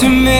to me.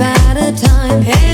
at a time. Hey.